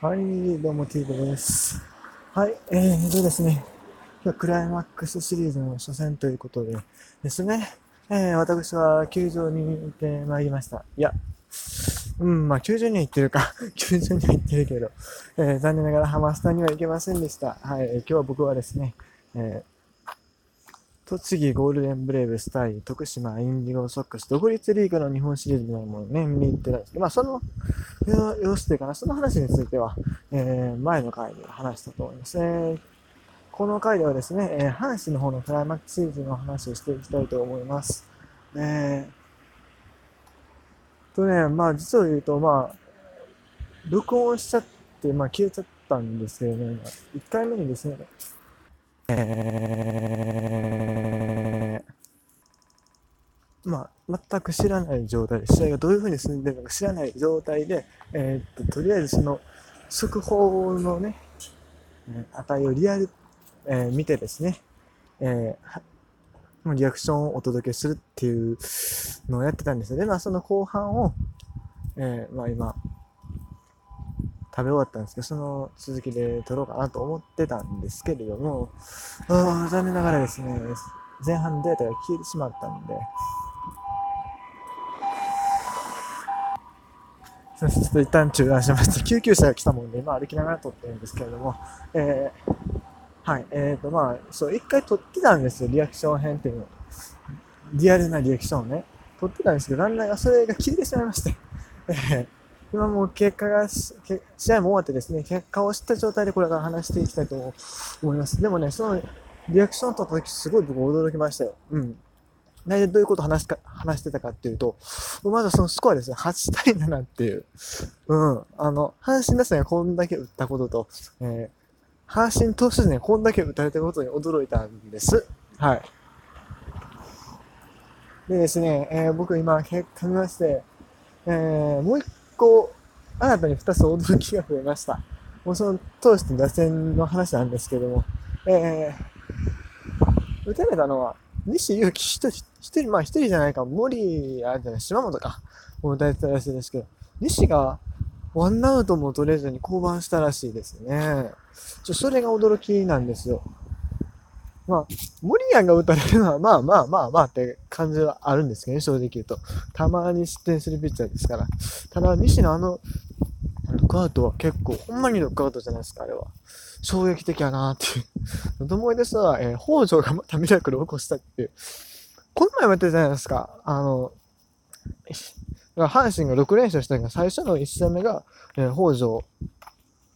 はい、どうも T です。はい、えーとですね、今日クライマックスシリーズの初戦ということでですね、えー、私は球場に行ってまいりました。いや、うん、まあ、球場には行ってるか。球場には行ってるけど、えー、残念ながらハマスタには行けませんでした。はい、今日は僕はですね、えー栃木ゴールデンブレイブス対徳島インディゴソックス独立リーグの日本シリーズみたいなものをね、見に行ってたんですけど、まあその様子というかな、その話については、えー、前の回で話したと思いますね。この回ではですね、えー、阪神の方のクライマックスシリーズの話をしていきたいと思います。えー、とね、まあ実を言うと、まあ、録音しちゃって、まあ消えちゃったんですけどね、1回目にですね、えー、まあ、全く知らない状態で、試合がどういうふうに進んでるのか知らない状態で、えー、っと、とりあえずその、速報のね、値をリアル、えー、見てですね、えー、リアクションをお届けするっていうのをやってたんですよ。で、まあ、その後半を、えー、まあ今、食べ終わったんですけど、その続きで撮ろうかなと思ってたんですけれども、残念ながらですね、前半のデータが消えてしまったんで、ちょっと一旦中断しまして、救急車が来たもんで、今歩きながら撮ってるんですけれども、えー、はい、えっ、ー、と、まあ、そう、一回撮ってたんですよ、リアクション編っていうの。リアルなリアクションをね、撮ってたんですけど、だんだんそれが消えてしまいまして、えー今もう結果が、試合も終わってですね、結果を知った状態でこれから話していきたいと思います。でもね、そのリアクション取った時すごい僕驚きましたよ。うん。大体どういうこと話すか、話してたかっていうと、まずそのスコアですね、8対7っていう。うん。あの、阪神打線がこんだけ打ったことと、えー、阪神投手陣がこんだけ打たれたことに驚いたんです。はい。でですね、えー、僕今結果見まして、えー、もう一個、新たに2つ驚きが増えました。もうその投手と打線の話なんですけども、えー、打たれたのは、西勇輝一人、一人、まあ一人じゃないか、森、あれじゃない、島本か、もう打たれたらしいですけど、西がワンアウトも取れずに降板したらしいですね。ちょ、それが驚きなんですよ。まあ、モリアンが打たれるのは、まあまあまあまあって感じはあるんですけどね、正直言うと。たまに失点するピッチャーですから。ただ、西野あの、ロックアウトは結構、ほんまにロックアウトじゃないですか、あれは。衝撃的やなーっていう。と思い出すのは、えー、北条がまたミラクルを起こしたっていう。この前もやってたじゃないですか。あの、阪神が6連勝したのが、最初の1戦目が、えー、北条、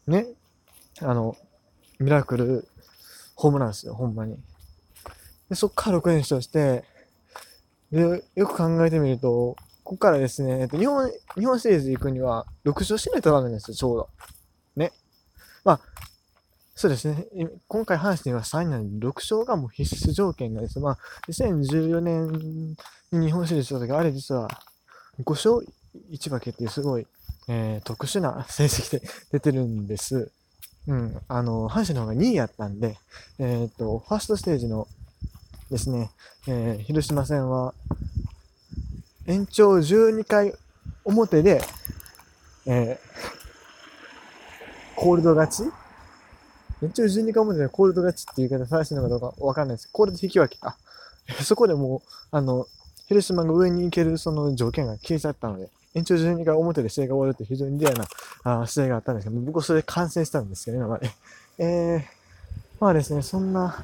ね、あの、ミラクルホームランですよ、ほんまに。で、そっから6連勝して、で、よく考えてみると、ここからですね、えっと、日本、日本シリーズ行くには、6勝しないとダメなんですよ、ちょうど。ね。まあ、そうですね。今回阪神は3位なんで、6勝がもう必須条件なんです。まあ、2014年に日本シリーズした時、あれ実は5勝1分けっていうすごい、えー、特殊な成績で出てるんです。うん、あの、阪神の方が2位やったんで、えっ、と、ファーストステージのですね、えー、広島戦は、延長12回表で、えー、コールド勝ち？延長12回表でコールド勝ちっていう言い方正しいのかどうかわかんないです。コールド引き分けか。そこでもう、あの、広島が上に行けるその条件が消えちゃったので、延長12回表で試合が終わるって非常にレアなあ試合があったんですけど、僕はそれで観戦したんですけど、今まで。えー、まあですね、そんな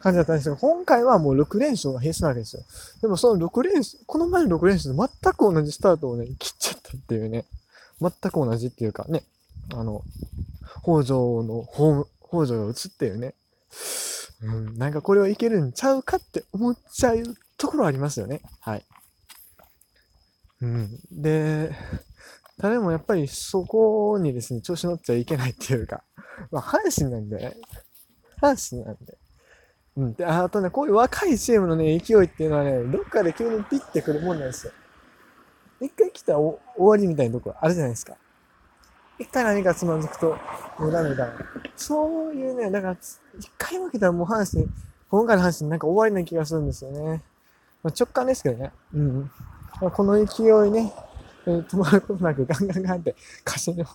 感じだったんですけど、今回はもう6連勝が必須なわけですよ。でもその6連勝、この前の6連勝と全く同じスタートをね、切っちゃったっていうね、全く同じっていうかね、あの、北条のホーム、北条が打つっていうね、うん、なんかこれはいけるんちゃうかって思っちゃうところありますよね。はい。うん。で、誰もやっぱりそこにですね、調子乗っちゃいけないっていうか、まあ、阪神なんでね、阪神なんで。うん。で、あとね、こういう若いチームのね、勢いっていうのはね、どっかで急にピッてくるもんなんですよ。一回来たら終わりみたいなとこあるじゃないですか。一回何かつまずくと、もうダメだ。そういうね、だから、一回負けたらもう阪神、今回の阪神なんか終わりな気がするんですよね。まあ、直感ですけどね。うん。この勢いね、えー、止まることなくガンガンガンって歌詞の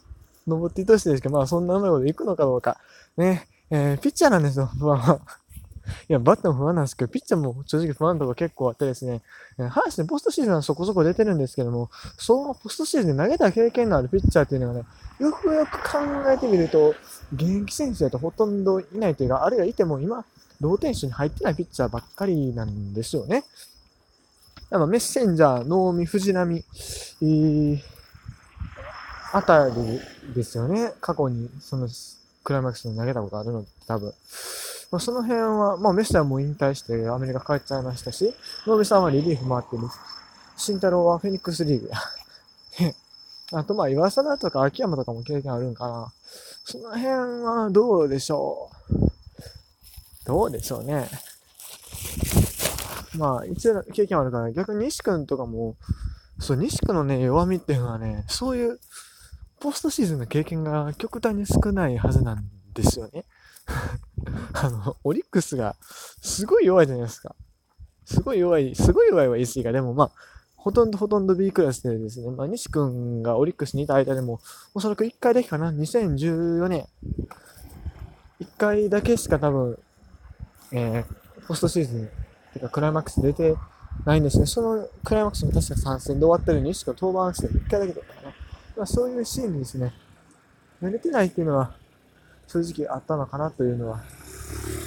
登っていとしてですけど、まあそんなうまいこといくのかどうか。ね、えー、ピッチャーなんですよ、不安は。いや、バッターも不安なんですけど、ピッチャーも正直不安とか結構あってですね、阪神ポストシーズンはそこそこ出てるんですけども、そのポストシーズンで投げた経験のあるピッチャーっていうのがね、よくよく考えてみると、現役選手だとほとんどいないというか、あるいはいても今、ローテンションに入ってないピッチャーばっかりなんですよね。やっぱメッセンジャー、能見、藤波、えー、あたりですよね。過去にそのクライマックスに投げたことあるのって多分。まあ、その辺は、まあメッセはも引退してアメリカ帰っちゃいましたし、能見さんはリリーフ回ってる。慎太郎はフェニックスリーグや。あとまあ岩貞とか秋山とかも経験あるんかな。その辺はどうでしょう。どうでしょうね。まあ、一応経験あるから、逆に西君とかも、そう、西君のね、弱みっていうのはね、そういう、ポストシーズンの経験が極端に少ないはずなんですよね。あの、オリックスがすごい弱いじゃないですか。すごい弱い、すごい弱いは言い過ぎか。でもまあ、ほとんどほとんど B クラスでですね、まあ、西君がオリックスにいた間でも、おそらく1回だけかな、2014年、1回だけしか多分、えー、ポストシーズン、てかクライマックス出てないんですね。そのクライマックスも確か3戦で終わったように、しか登板して1回だけだったかな。まあ、そういうシーンにですね、投げてないっていうのは、正直あったのかなというのは、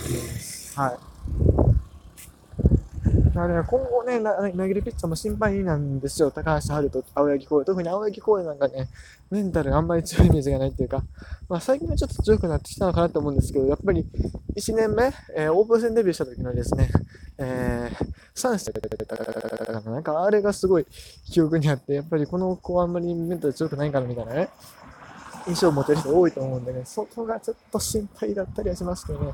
思います。はい。だから今後ね、投げるピッチャーも心配なんですよ。高橋春と青柳公園。特に青柳公園なんかね、メンタルあんまり強いイメージがないっていうか、まあ最近はちょっと強くなってきたのかなと思うんですけど、やっぱり1年目、えー、オープン戦デビューした時のですね、えー、3してなんかあれがすごい記憶にあって、やっぱりこの子はあんまりメンタル強くないからみたいなね、印象を持てる人多いと思うんでね、そこがちょっと心配だったりはしますけどね。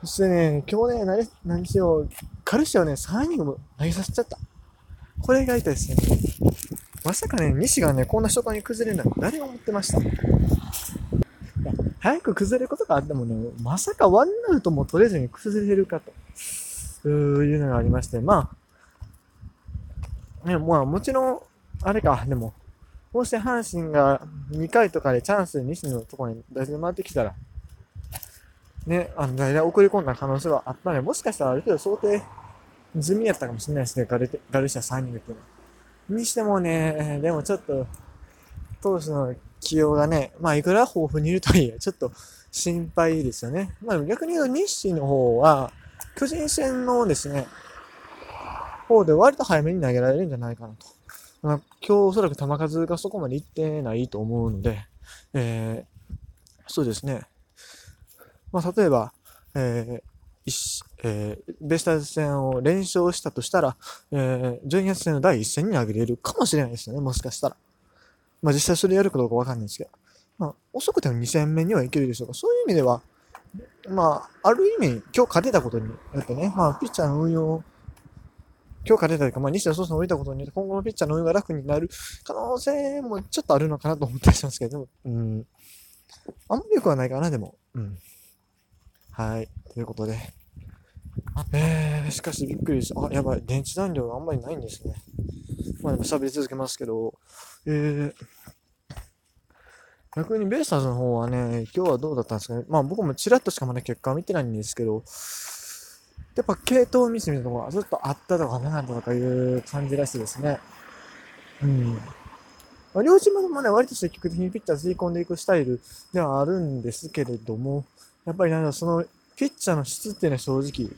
そしてね、今日ね、何何しよう、カルシアをね、3イニングも投げさせちゃった。これが痛いですね。まさかね、西がね、こんな初回に崩れるなんて誰が思ってました、早く崩れることがあってもね、まさかワンアウトも取れずに崩れるかというのがありまして、まあ、ね、まあもちろん、あれか、でも、こうして阪神が2回とかでチャンスで西のところに出し回ってきたら、ね、あの、代打送り込んだ可能性はあったので、もしかしたらある程度想定済みやったかもしれないですね、ガルガルシア3人っていうの。にしてもね、でもちょっと、投手の起用がね、まあいくら豊富にいるとはいえ、ちょっと心配ですよね。まあ逆に言うと日清の方は、巨人戦のですね、方で割と早めに投げられるんじゃないかなと。まあ、今日おそらく球数がそこまでいってないと思うので、えー、そうですね。まあ、例えば、えーえー、ベスターズ戦を連勝したとしたら、えー、12月戦の第1戦に投げれるかもしれないですよね、もしかしたら。まあ実際それやるかどうかわかんないですけど。まあ、遅くても2戦目にはいけるでしょうか。そういう意味では、まあ、ある意味、今日勝てたことによってね、まあ、ピッチャーの運用強化出たというか、まあ、西田総さんを置いたことによって、今後のピッチャーの運用が楽になる可能性もちょっとあるのかなと思ったりしますけど、うん。あんまり良くはないかな、でも。うん。はい。ということで。えー、しかしびっくりした。あ、やばい。電池残量があんまりないんですね。まあでも喋り続けますけど、えー、逆にベイスターズの方はね、今日はどうだったんですかね。まあ僕もちらっとしかまだ結果は見てないんですけど、やっぱ系統ミスみたいなところがずっとあったとかなかったとかいう感じらしいですね。うん。まあ、両チームともね、割と積極的にピッチャー吸い込んでいくスタイルではあるんですけれども、やっぱりなんだそのピッチャーの質っていうのは正直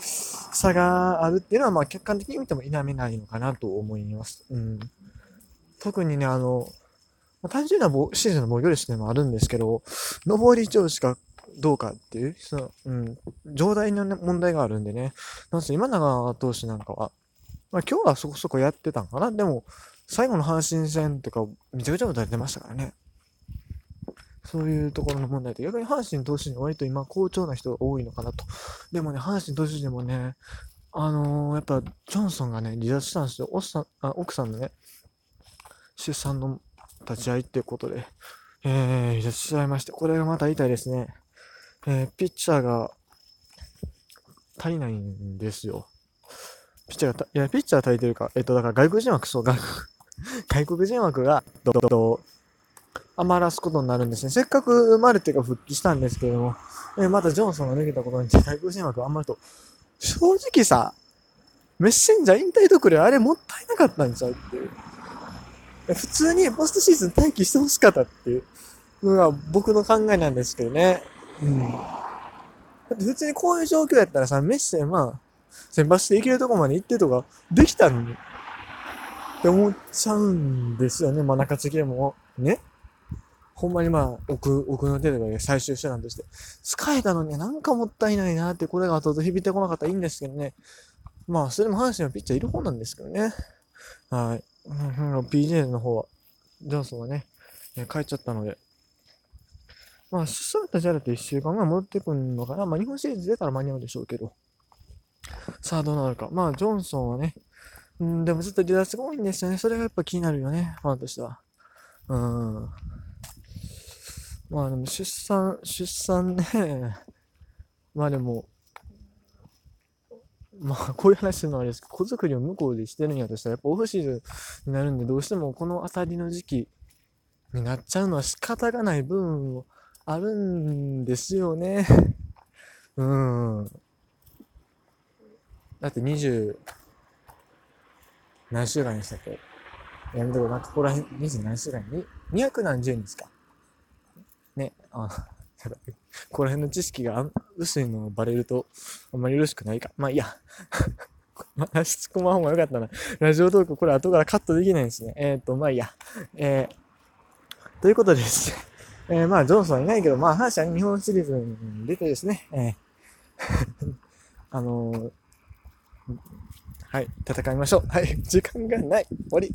差があるっていうのは、まあ客観的に見ても否めないのかなと思います。うん。特にね、あのま、単純なシーズンの防御率っていうのもあるんですけど、上り調子がどうかっていう、その、うん、状態の、ね、問題があるんでね。なんせ今永投手なんかは、まあ今日はそこそこやってたんかな。でも、最後の阪神戦とかめちゃくちゃ打たれてましたからね。そういうところの問題で、逆に阪神投手に割と今好調な人が多いのかなと。でもね、阪神投手でもね、あのー、やっぱ、ジョンソンがね、離脱したんですよ。奥さん、あ奥さんのね、出産の立ち会いっていうことで、えー、離脱しちゃいまして、これがまた痛いですね。えー、ピッチャーが足りないんですよ。ピッチャーが、いや、ピッチャー足りてるか。えっと、だから外国人枠、そう、外国、外国人枠が、どど、ど、余らすことになるんですね。せっかく生まれてが復帰したんですけれども、えまたジョンソンが抜けたことに対抗心枠余ると、正直さ、メッセンジャー引退特例あれもったいなかったんちゃうっていう。普通にポストシーズン待機してほしかったっていうのが僕の考えなんですけどね。うん。だって普通にこういう状況やったらさ、メッセンまあ、先発していけるとこまで行ってとかできたのに。って思っちゃうんですよね。まあ中継ぎでも。ね。ほんまにまあ、奥、奥の手で最終手段として。使えたのになんかもったいないなって、これが後々響いてこなかったらいいんですけどね。まあ、それも阪神はピッチャーいる方なんですけどね。はい。うん、PJ の方は、ジョンソンはね、帰っちゃったので。まあ、そういったジャラって1週間前戻ってくるのかな。まあ、日本シリーズ出たら間に合うでしょうけど。さあ、どうなるか。まあ、ジョンソンはね、うん、でもずっと離脱が多いんですよね。それがやっぱ気になるよね、ファンとしては。うん。まあでも出産、出産ね、まあでも、まあこういう話するのはあれですけど、子作りを向こうでしてるんやとしたら、やっぱオフシーズンになるんで、どうしてもこの辺りの時期になっちゃうのは仕方がない部分もあるんですよね。うん。だって20、何週間でしたっけ？やめとこ。なんかここら辺、20何週間？に ?200 何十日か？ね、あ、やばい。ここら辺の知識が薄いのをバレると、あんまりよろしくないか。まあいいや。まあ、しつこまん方がよかったな。ラジオトーク、これ後からカットできないんですね。えっ、ー、と、まあいいや。えー、ということです。えー、まあ、ジョンソンいないけど、まあ、阪神日本シリーズに出てですね、えー、あのー、はい、戦いましょう。はい、時間がない。終わり。